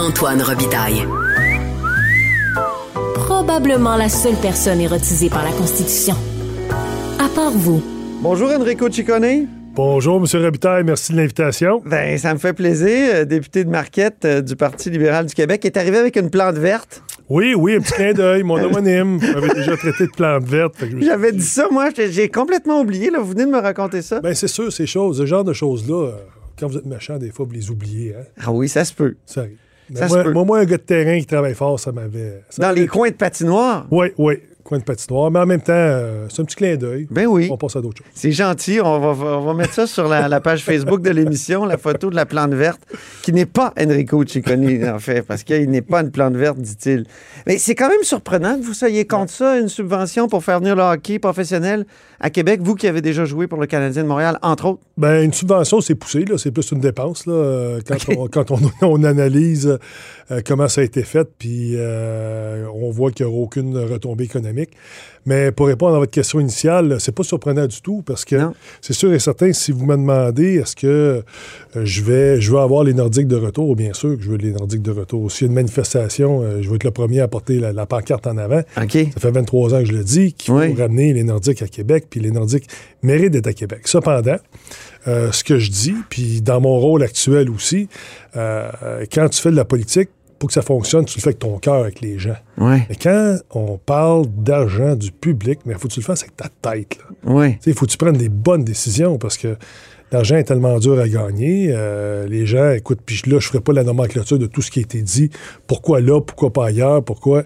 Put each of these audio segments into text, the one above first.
Antoine Robitaille. Probablement la seule personne érotisée par la Constitution. À part vous. Bonjour Enrico Ciccone. Bonjour, M. Robitaille, merci de l'invitation. Ben, ça me fait plaisir. Euh, député de Marquette euh, du Parti libéral du Québec est arrivé avec une plante verte. Oui, oui, un petit clin d'œil, mon homonyme. Vous m'avez déjà traité de plante verte. J'avais dit ça, moi, j'ai complètement oublié. Là. Vous venez de me raconter ça. Ben, c'est sûr, ces choses, ce genre de choses-là, euh, quand vous êtes méchant, des fois, vous les oubliez. Hein? Ah oui, ça se peut. Ça arrive. Ça moi, se peut. moi, un gars de terrain qui travaille fort, ça m'avait. Dans les coins de patinoire? Oui, oui coin de patinoire. Mais en même temps, euh, c'est un petit clin d'œil. Ben oui. On passe à d'autres choses. C'est gentil. On va, on va mettre ça sur la, page Facebook de l'émission, la photo de la plante verte, qui n'est pas Enrico Ciccone, en fait, parce qu'il n'est pas une plante verte, dit-il. Mais c'est quand même surprenant que vous soyez contre ça, une subvention pour faire venir le hockey professionnel à Québec, vous qui avez déjà joué pour le Canadien de Montréal, entre autres. Ben, une subvention, c'est poussé, là. C'est plus une dépense, là, euh, quand, on, quand on, analyse euh, comment ça a été fait, puis on voit qu'il n'y aura aucune retombée économique. Mais pour répondre à votre question initiale, c'est pas surprenant du tout parce que c'est sûr et certain, si vous me demandez est-ce que euh, je vais je veux avoir les Nordiques de retour, bien sûr que je veux les Nordiques de retour. S'il y a une manifestation, euh, je veux être le premier à porter la, pancarte en avant. Ça fait 23 ans que je le dis qu'il faut ramener les Nordiques à Québec, puis les Nordiques méritent d'être à Québec. Cependant, euh, ce que je dis, puis dans mon rôle actuel aussi, quand tu fais de la politique, pour que ça fonctionne, tu le fais avec ton cœur, avec les gens. Mais quand on parle d'argent du public, il faut que tu le fasses avec ta tête. Il faut que tu prennes des bonnes décisions parce que l'argent est tellement dur à gagner. Euh, les gens, écoute, puis là, je ne ferai pas la nomenclature de tout ce qui a été dit. Pourquoi là, pourquoi pas ailleurs, pourquoi...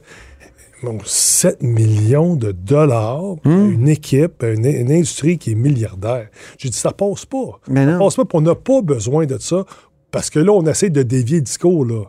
Donc, 7 millions de dollars, hmm. une équipe, une, industrie qui est milliardaire. J'ai dit, ça passe pas. Mais ça passe pas, on n'a pas besoin de ça, parce que là, on essaie de dévier le discours, là.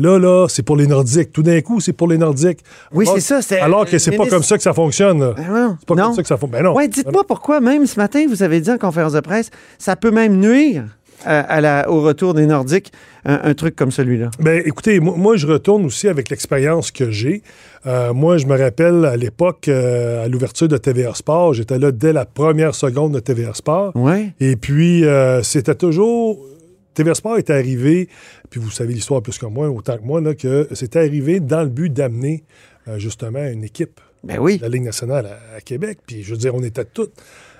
Là, là, c'est pour les Nordiques. Tout d'un coup, c'est pour les Nordiques. Oui, c'est ça. Alors que c'est pas comme ça que ça fonctionne. Ben c'est pas comme ça que ça fonctionne. Ben non. Ouais, dites-moi pourquoi, même ce matin, vous avez dit en conférence de presse, ça peut même nuire à, la, au retour des Nordiques, un, truc comme celui-là? Ben, écoutez, moi, je retourne aussi avec l'expérience que j'ai. Euh, moi, je me rappelle à l'époque, euh, à l'ouverture de TVA Sport, j'étais là dès la première seconde de TVA Sport. Ouais. Et puis, euh, c'était toujours TVA Sport est arrivé, puis vous savez l'histoire plus que moi, autant que moi, là, que c'est arrivé dans le but d'amener euh, justement une équipe ben oui. de la Ligue nationale à, Québec. Puis je veux dire, on était tous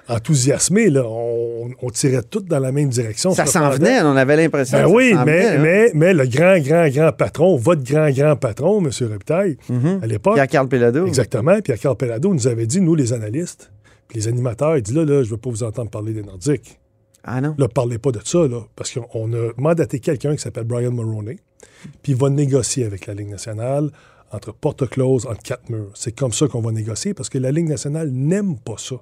enthousiasmés, là. On, tirait tous dans la même direction. Ça s'en venait, on avait l'impression. Ben oui, mais, hein. mais, mais le grand, grand, grand patron, votre grand, grand patron, M. Reptail, mm-hmm. à l'époque. Pierre-Carl Pelado. Exactement. Pierre-Carl Pelado nous avait dit, nous, les analystes, puis les animateurs, il dit là, là, je ne veux pas vous entendre parler des Nordiques. Ah non? Là, parlez pas de ça, là, parce qu'on a mandaté quelqu'un qui s'appelle Brian Maroney, puis il va négocier avec la Ligue nationale entre porte close, entre quatre murs. C'est comme ça qu'on va négocier, parce que la Ligue nationale n'aime pas ça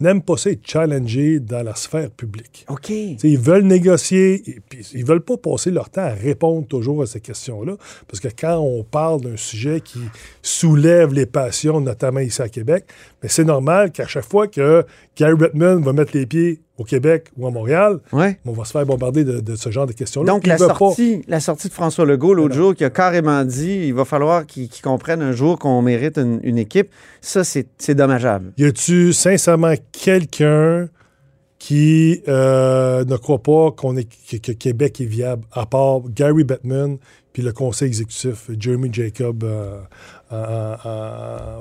n'aiment pas ça être challengés dans la sphère publique. OK. ils veulent négocier, et puis ils veulent pas passer leur temps à répondre toujours à ces questions-là, parce que quand on parle d'un sujet qui soulève les passions, notamment ici à Québec, mais c'est normal qu'à chaque fois que Gary Bettman va mettre les pieds au Québec ou à Montréal, on va se faire bombarder de, ce genre de questions-là. Donc, la sortie, la sortie de François Legault l'autre jour, qui a carrément dit il va falloir qu'ils comprennent un jour qu'on mérite une, équipe, ça, c'est dommageable. Y a-tu sincèrement quelqu'un qui euh, ne croit pas qu'on est, que, Québec est viable, à part Gary Bettman puis le conseil exécutif, Jeremy Jacob, euh,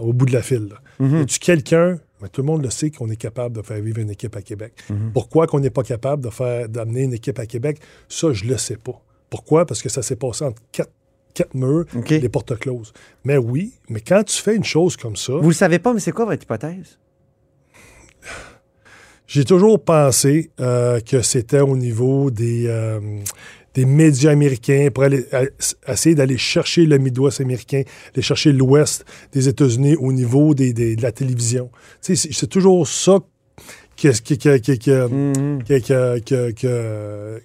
au bout de la file. Mm-hmm. Y a-tu quelqu'un mais tout le monde le sait qu'on est capable de faire vivre une équipe à Québec. Mhm. Pourquoi qu'on n'est pas capable de faire d'amener une équipe à Québec? Ça, je le sais pas. Pourquoi? Parce que ça s'est passé entre quatre, quatre murs, les portes closes. Mais oui, mais quand tu fais une chose comme ça... Vous le savez pas, mais c'est quoi votre hypothèse? J'ai toujours pensé euh, que c'était au niveau des, euh, des médias américains pour aller, essayer d'aller chercher le Midwest américain, aller chercher l'Ouest des États-Unis au niveau des, de la télévision. C'est toujours ça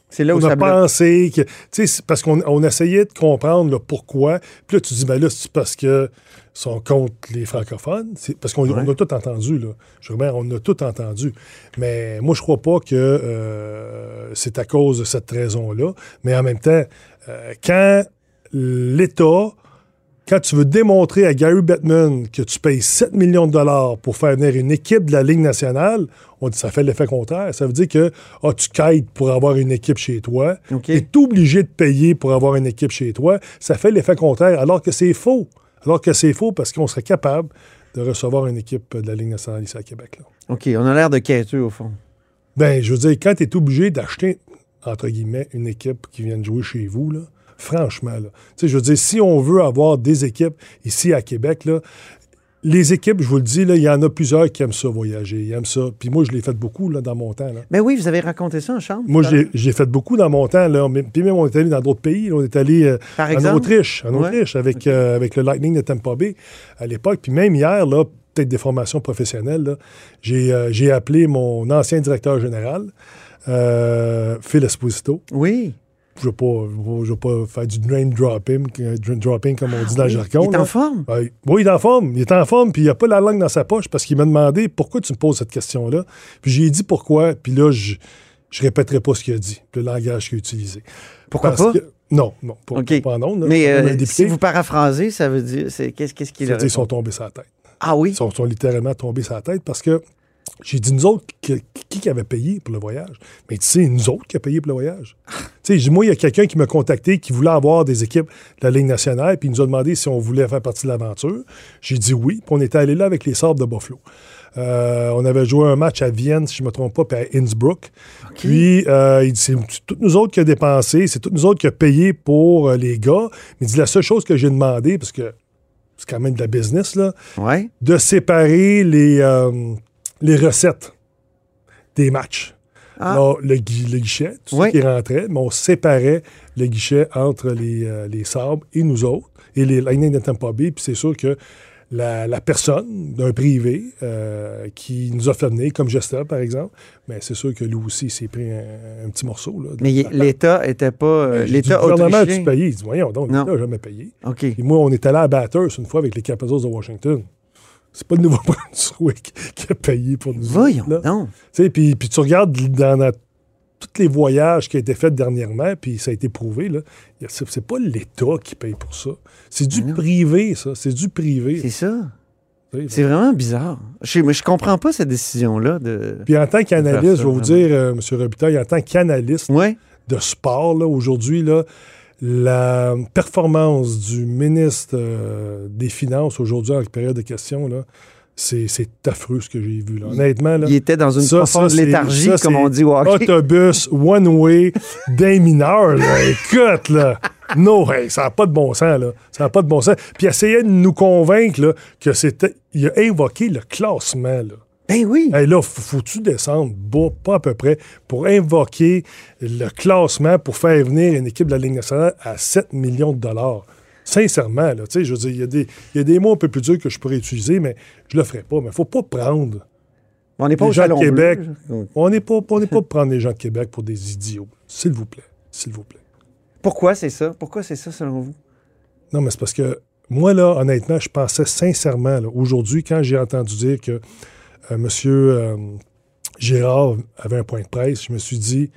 c'est là où on a pensé que, parce qu'on essayait de comprendre le pourquoi. Puis là, tu dis, ben là, c'est parce que sont contre les francophones. Parce qu'on a tout entendu, là. Je on a tout entendu. Mais moi, je crois pas que euh, c'est à cause de cette raison-là. Mais en même temps, euh, quand l'État quand tu veux démontrer à Gary Bettman que tu payes 7 millions de dollars pour faire venir une équipe de la Ligue nationale, on dit ça fait l'effet contraire. Ça veut dire que ah, tu quêtes pour avoir une équipe chez toi. OK. Tu es obligé de payer pour avoir une équipe chez toi. Ça fait l'effet contraire, alors que c'est faux. Alors que c'est faux parce qu'on serait capable de recevoir une équipe de la Ligue nationale ici à Québec. Là. OK, on a l'air de quêteux, au fond. Ben, je veux dire, quand tu es obligé d'acheter, entre guillemets, une équipe qui vient de jouer chez vous, là, franchement, là, tu sais, je veux dire, si on veut avoir des équipes ici à Québec, là, les équipes, je vous le dis, là, il y en a plusieurs qui aiment ça voyager, ils aiment ça. Puis moi, je l'ai fait beaucoup là, dans mon temps. Là. Mais oui, vous avez raconté ça en chambre. Moi, j'ai fait beaucoup dans mon temps. Là. Puis même, on est allé dans d'autres pays. là. On est allé euh, en? Autriche, en Ouais. Autriche avec, euh, avec le Lightning de Tampa Bay à l'époque. Puis même hier, là, peut-être des formations professionnelles, j'ai euh, j'ai appelé mon ancien directeur général, Phil Esposito. Oui. Je ne veux, pas- faire du name dropping, euh, dr- dropping comme on dit dans le jargon. Il est en forme? Ouais. Oui, il est en forme. Il est en forme, puis il n'a pas la langue dans sa poche parce qu'il m'a demandé pourquoi tu me poses cette question-là? Puis j'ai dit pourquoi, puis là, je ne répéterai pas ce qu'il a dit, le langage qu'il a utilisé. Pourquoi Parce pas? que- non, non, pas, OK. pas là. Mais euh, si vous paraphrasez, ça veut dire. c'est- Qu'est-ce qu'il a dire qu'ils sont tombés sur la tête. Ah oui? Ils sont, sont littéralement tombés sur la tête parce que j'ai dit nous autres, qui, qui avait payé pour le voyage? Mais tu sais, nous autres qui a payé pour le voyage? tu sais, moi, il y a quelqu'un qui m'a contacté qui voulait avoir des équipes de la Ligue nationale, puis il nous a demandé si on voulait faire partie de l'aventure. J'ai dit oui, puis on était allé là avec les Sabres de Buffalo. Euh, on avait joué un match à Vienne, si je ne me trompe pas, puis à Innsbruck. Puis, euh, il dit, c'est toutes nous autres qui a dépensé, c'est toutes nous autres qui a payé pour euh, les gars. Mais il dit, la seule chose que j'ai demandé, parce que c'est quand même de la business, là, Ouais. de séparer les, les recettes des matchs. Ah. Alors, le, gui- le guichet, tout Oui. ce qui rentrait, mais on séparait le guichet entre les, euh, les Sabres et nous autres, et les Lightning de Tampa Bay. Puis c'est sûr que la, la personne d'un privé euh, qui nous a fait venir, comme Gesta, par exemple, mais c'est sûr que lui aussi, s'est pris un, un petit morceau. Là, Mais l'État était pas. euh, L'État Le gouvernement, autrichien? tu payé? Il dit, voyons donc, l'État n'a jamais payé. OK. Et moi, on est allé à Bathurst une fois avec les Capitals de Washington. C'est pas le Nouveau-Brunswick qui a payé pour nous. Voyons autres, donc. Tu sais, Puis, puis tu regardes dans, dans tous les voyages qui ont été faits dernièrement, puis ça a été prouvé, c'est pas l'État qui paye pour ça. C'est du non. privé, ça. C'est du privé. C'est ça. C'est vraiment bizarre. Je, mais je comprends pas cette décision-là de. Puis en tant qu'analyste, je vais vous dire, euh, M. Robitaille, en tant qu'analyste Ouais. de sport, là, aujourd'hui, là, la performance du ministre euh, des Finances aujourd'hui en période de questions, là, c'est affreux ce que j'ai vu. Là. Honnêtement, là, Il était dans une Ça, profonde ça, léthargie, ça, comme on dit au hockey. autobus one-way d'un mineur. Là. Écoute, là. Non, hey, ça n'a pas de bon sens, là. Ça n'a pas de bon sens. Puis essayait de nous convaincre là, que c'était. Il a invoqué le classement, là. Ben oui. Hey, là, faut- faut-tu descendre bas, pas à peu près, pour invoquer le classement pour faire venir une équipe de la Ligue nationale à 7 millions de dollars? Sincèrement, là, tu sais, je veux dire, il y, a des- il y a des mots un peu plus durs que je pourrais utiliser, mais je le ferai pas. Mais il faut pas prendre on n'est pas les au gens de Québec. Bleu. On n'est pas, on n'est pas pour prendre les gens de Québec pour des idiots. S'il vous plaît. S'il vous plaît. Pourquoi c'est ça? Pourquoi c'est ça, selon vous? Non, mais c'est parce que moi, là, honnêtement, je pensais sincèrement, là, aujourd'hui, quand j'ai entendu dire que euh, M. Gérard avait un point de presse, je me suis dit,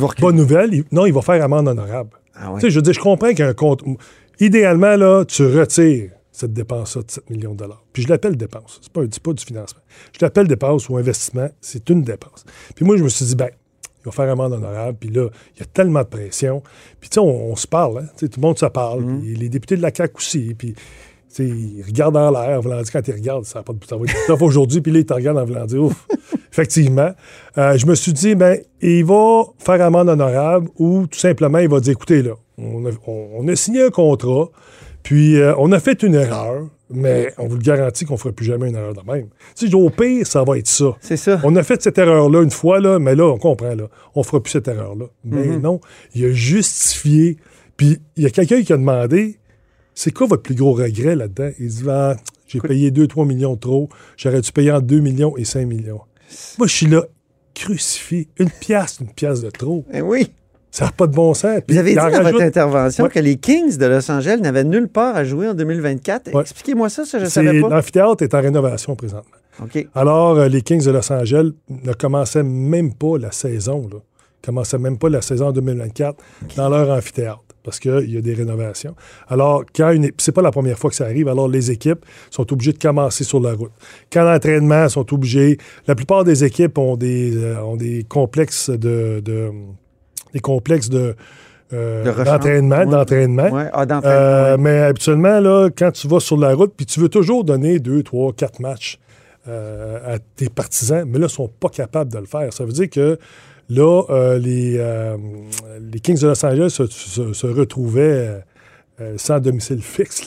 vont reculer. bonne nouvelle, il- non, il va faire amende honorable. Ah ouais. Tu sais, je dire, je comprends qu'un compte. Idéalement, là, tu retires cette dépense-là de 7 millions de dollars. Puis je l'appelle dépense. C'est pas, c'est pas du financement. Je l'appelle dépense ou investissement. C'est une dépense. Puis moi, je me suis dit, ben, il va faire amende honorable. Puis là, il y a tellement de pression. Puis tu sais, on, on se parle. Hein? Tu sais, Tout le monde se parle. Puis les députés de la CAQ aussi. Puis ils regardent en l'air. En dire, quand ils regardent, ça, a pas de, ça va être tough aujourd'hui. Puis là, ils te regardent en voulant dire, ouf. Effectivement. Euh, je me suis dit, ben, il va faire amende honorable ou tout simplement, il va dire, écoutez, là, on a, on- on a signé un contrat, puis euh, on a fait une erreur, mais on vous le garantit qu'on ne fera plus jamais une erreur de même. Au pire, ça va être ça. C'est ça. On a fait cette erreur-là une fois, là, mais là, on comprend, là, on ne fera plus cette erreur-là. Mais Mm-hmm. non, il a justifié. Puis il y a quelqu'un qui a demandé c'est quoi votre plus gros regret là-dedans? Il dit Ah, j'ai payé 2-3 millions de trop, j'aurais dû payer entre 2 millions et 5 millions. Moi, je suis là, crucifié. Une pièce, une pièce de trop. Eh oui. Ça n'a pas de bon sens. Puis Vous avez dit en dans votre intervention Ouais. que les Kings de Los Angeles n'avaient nulle part à jouer en 2024. Ouais. Expliquez-moi ça, ça je ne savais pas. L'amphithéâtre est en rénovation présentement. Alors, euh, les Kings de Los Angeles ne commençaient même pas la saison. Là. Ils commençaient même pas la saison 2024 dans leur amphithéâtre. Parce qu'il y a des rénovations. Alors, quand une, c'est pas la première fois que ça arrive, alors les équipes sont obligées de commencer sur la route. Quand l'entraînement sont obligés, la plupart des équipes ont des, euh, ont des complexes de, de des complexes de euh, De d'entraînement, Ouais. d'entraînement. Ouais. Ah, Euh, ouais. Mais habituellement, là, quand tu vas sur la route, puis tu veux toujours donner deux, trois, quatre matchs à tes partisans, mais là, ils ne sont pas capables de le faire. Ça veut dire que là, euh, les, euh, les Kings de Los Angeles se, se- se retrouvaient euh, sans domicile fixe.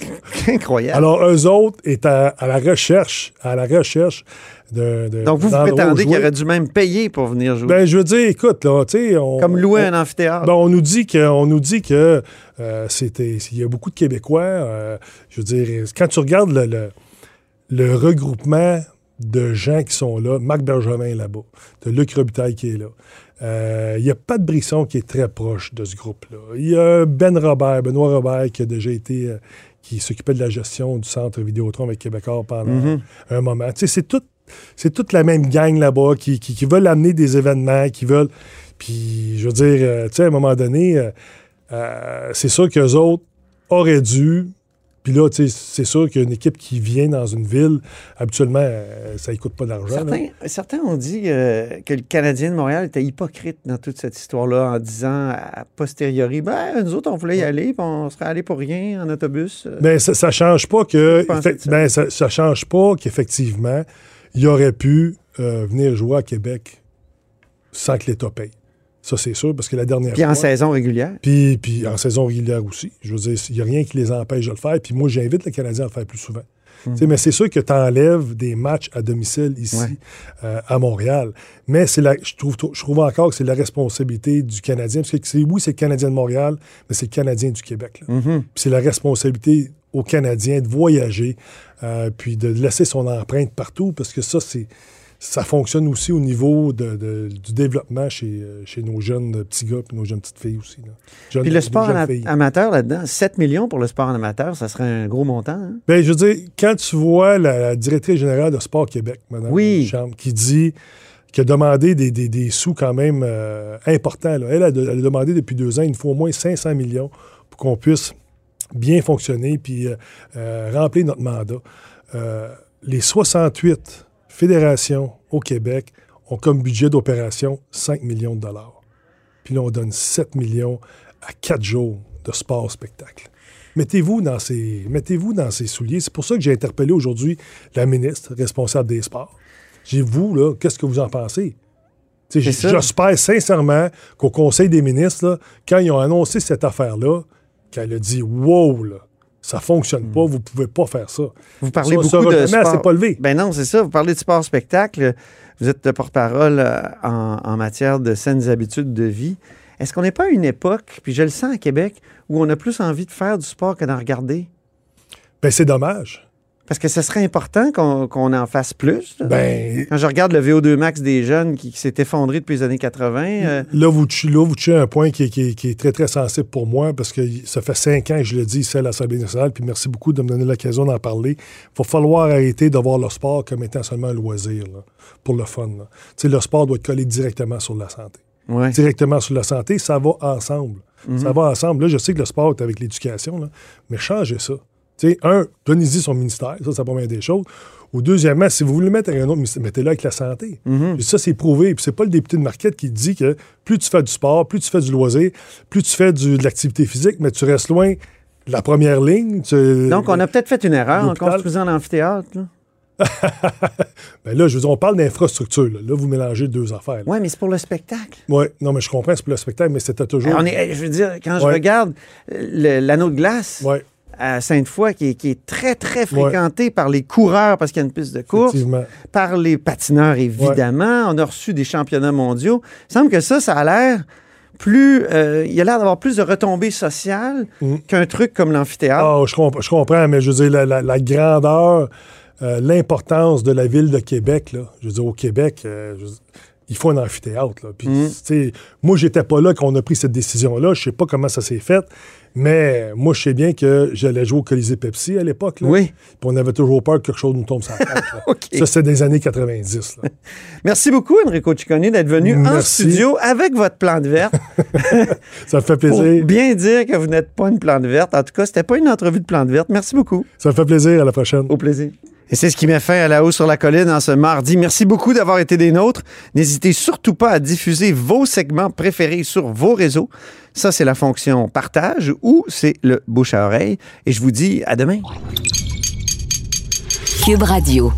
Incroyable. Alors, eux autres étaient à, à la recherche, à la recherche de. de- Donc, vous vous prétendez qu'il jouer. aurait dû même payer pour venir jouer. Ben, je veux dire, écoute, là, tu sais. on- Comme louer on- un amphithéâtre. Bon, on nous dit que, on nous dit que euh, c'était, il y a beaucoup de Québécois. euh, je veux dire, quand tu regardes le, le, le regroupement de gens qui sont là, Marc Bergevin est là-bas, de Luc Robitaille qui est là. Euh, Il n'y a pas de Brisson qui est très proche de ce groupe-là. Il y a Ben Robert, Benoît Robert, qui a déjà été, euh, qui s'occupait de la gestion du centre Vidéotron avec Québécois pendant Mhm. un moment. Tu sais, c'est tout, c'est toute la même gang là-bas qui, qui, qui veulent amener des événements, qui veulent. Puis, je veux dire, euh, tu sais, à un moment donné, euh, euh, c'est sûr qu'eux autres auraient dû. Puis là, c'est sûr qu'une équipe qui vient dans une ville, habituellement, euh, ça ne coûte pas d'argent. Certains, certains ont dit euh, que le Canadien de Montréal était hypocrite dans toute cette histoire-là en disant a posteriori, ben, nous autres, on voulait y aller, puis on serait allé pour rien en autobus. Euh, Mais ça, ça change pas que. De ça? ben, ça, ça change pas qu'effectivement, il aurait pu euh, venir jouer à Québec sans que l'État paye. Ça, c'est sûr, parce que la dernière Puis en fois. saison régulière. Puis, puis en saison régulière aussi. Je veux dire, il n'y a rien qui les empêche de le faire. Puis moi, j'invite le Canadien à le faire plus souvent. Sais, Mais c'est sûr que tu enlèves des matchs à domicile ici, Ouais. euh, à Montréal. Mais la, je, trouve, je trouve encore que c'est la responsabilité du Canadien. Parce que oui, c'est le Canadien de Montréal, mais c'est le Canadien du Québec. Puis c'est la responsabilité aux Canadiens de voyager, euh, puis de laisser son empreinte partout, parce que ça, c'est ça fonctionne aussi au niveau de- de- du développement chez, chez nos jeunes petits gars et nos jeunes petites filles aussi. là. Jeunes- Puis le sport filles. amateur là-dedans, 7 millions pour le sport en amateur, ça serait un gros montant. hein? Ben, je veux dire, quand tu vois la, la directrice générale de Sport Québec, Mme Oui. Chambre, qui dit qui a demandé des, des- des sous quand même euh, importants. là. Elle, a, de- elle a demandé depuis deux ans, il nous faut au moins 500 millions pour qu'on puisse bien fonctionner puis euh, euh, remplir notre mandat. Les 68 fédérations au Québec ont comme budget d'opération 5 millions de dollars. Puis là, on donne 7 millions à 4 jours de sport-spectacle. Mettez-vous dans ces, mettez-vous dans ces souliers. C'est pour ça que j'ai interpellé aujourd'hui la ministre responsable des sports. J'ai vous, là, qu'est-ce que vous en pensez? J'espère sincèrement qu'au Conseil des ministres, là, quand ils ont annoncé cette affaire-là, qu'elle a dit Wow, là, ça fonctionne pas, vous pouvez pas faire ça. Vous parlez Ça, beaucoup ça, de sport. c'est pas levé. Ben non, c'est ça. Vous parlez de sport-spectacle. Vous êtes le porte-parole euh, en, en matière de saines habitudes de vie. Est-ce qu'on n'est pas à une époque, puis je le sens à Québec, où on a plus envie de faire du sport que d'en regarder? Ben, c'est dommage. Parce que ce serait important qu'on en fasse plus. Ben, Quand je regarde le VO2 max des jeunes qui, qui s'est effondré depuis les années 80, euh, Là, vous, là, vous touchez un point qui est, qui est- qui est très, très sensible pour moi parce que ça fait cinq ans que je le dis ici à l'Assemblée nationale, puis merci beaucoup de me donner l'occasion d'en parler. Il va falloir arrêter de voir le sport comme étant seulement un loisir, là, pour le fun. le sport doit être collé directement sur la santé. ouais. Directement sur la santé, ça va ensemble. Ça va ensemble. Là, je sais que le sport est avec l'éducation, mais changez ça. Sais, un, donnez-y son ministère, ça, c'est la première des choses. Ou deuxièmement, si vous voulez le mettre avec un autre ministère, mettez-le avec la santé. Puis Ça, c'est prouvé. Puis c'est pas le député de Marquette qui dit que plus tu fais du sport, plus tu fais du loisir, plus tu fais du- de l'activité physique, mais tu restes loin de la première ligne. tu- Donc, on a peut-être fait une erreur en construisant l'amphithéâtre. là. Ben là, je veux dire, on parle d'infrastructure. Là. Là, vous mélangez deux affaires. Oui, mais c'est pour le spectacle. Oui, non, mais je comprends, c'est pour le spectacle, mais c'était toujours. On est, je veux dire, quand je Ouais. regarde euh, le- l'anneau de glace Oui, à Sainte-Foy, qui, est- qui est très, très fréquenté par les coureurs parce qu'il y a une piste de course, par les patineurs, évidemment. On a reçu des championnats mondiaux. Il semble que ça, ça a l'air plus. euh, il a l'air d'avoir plus de retombées sociales Mm. qu'un truc comme l'amphithéâtre. Ah, je, comp- je comprends, mais je veux dire, la, la- la grandeur, euh, l'importance de la ville de Québec, là, je veux dire, au Québec, euh, je veux dire, il faut un amphithéâtre. Là. Puis, Mm. sais, moi, j'étais pas là quand on a pris cette décision-là. Je sais pas comment ça s'est fait, Mais moi, je sais bien que j'allais jouer au Colisée Pepsi à l'époque. Oui. Puis on avait toujours peur que quelque chose nous tombe sur la tête. là. OK. Ça, c'est des années 90. là. Merci beaucoup, Enrico Ciccone, d'être venu en studio avec votre plante verte Ça me fait pour plaisir. bien dire que vous n'êtes pas une plante verte. En tout cas, c'était pas une entrevue de plante verte. Merci beaucoup. Ça me fait plaisir. À la prochaine. Au plaisir. Et c'est ce qui met fin à la hausse sur la colline en ce mardi. Merci beaucoup d'avoir été des nôtres. N'hésitez surtout pas à diffuser vos segments préférés sur vos réseaux. Ça, c'est la fonction partage ou c'est le bouche à oreille. Et je vous dis à demain. Cube Radio.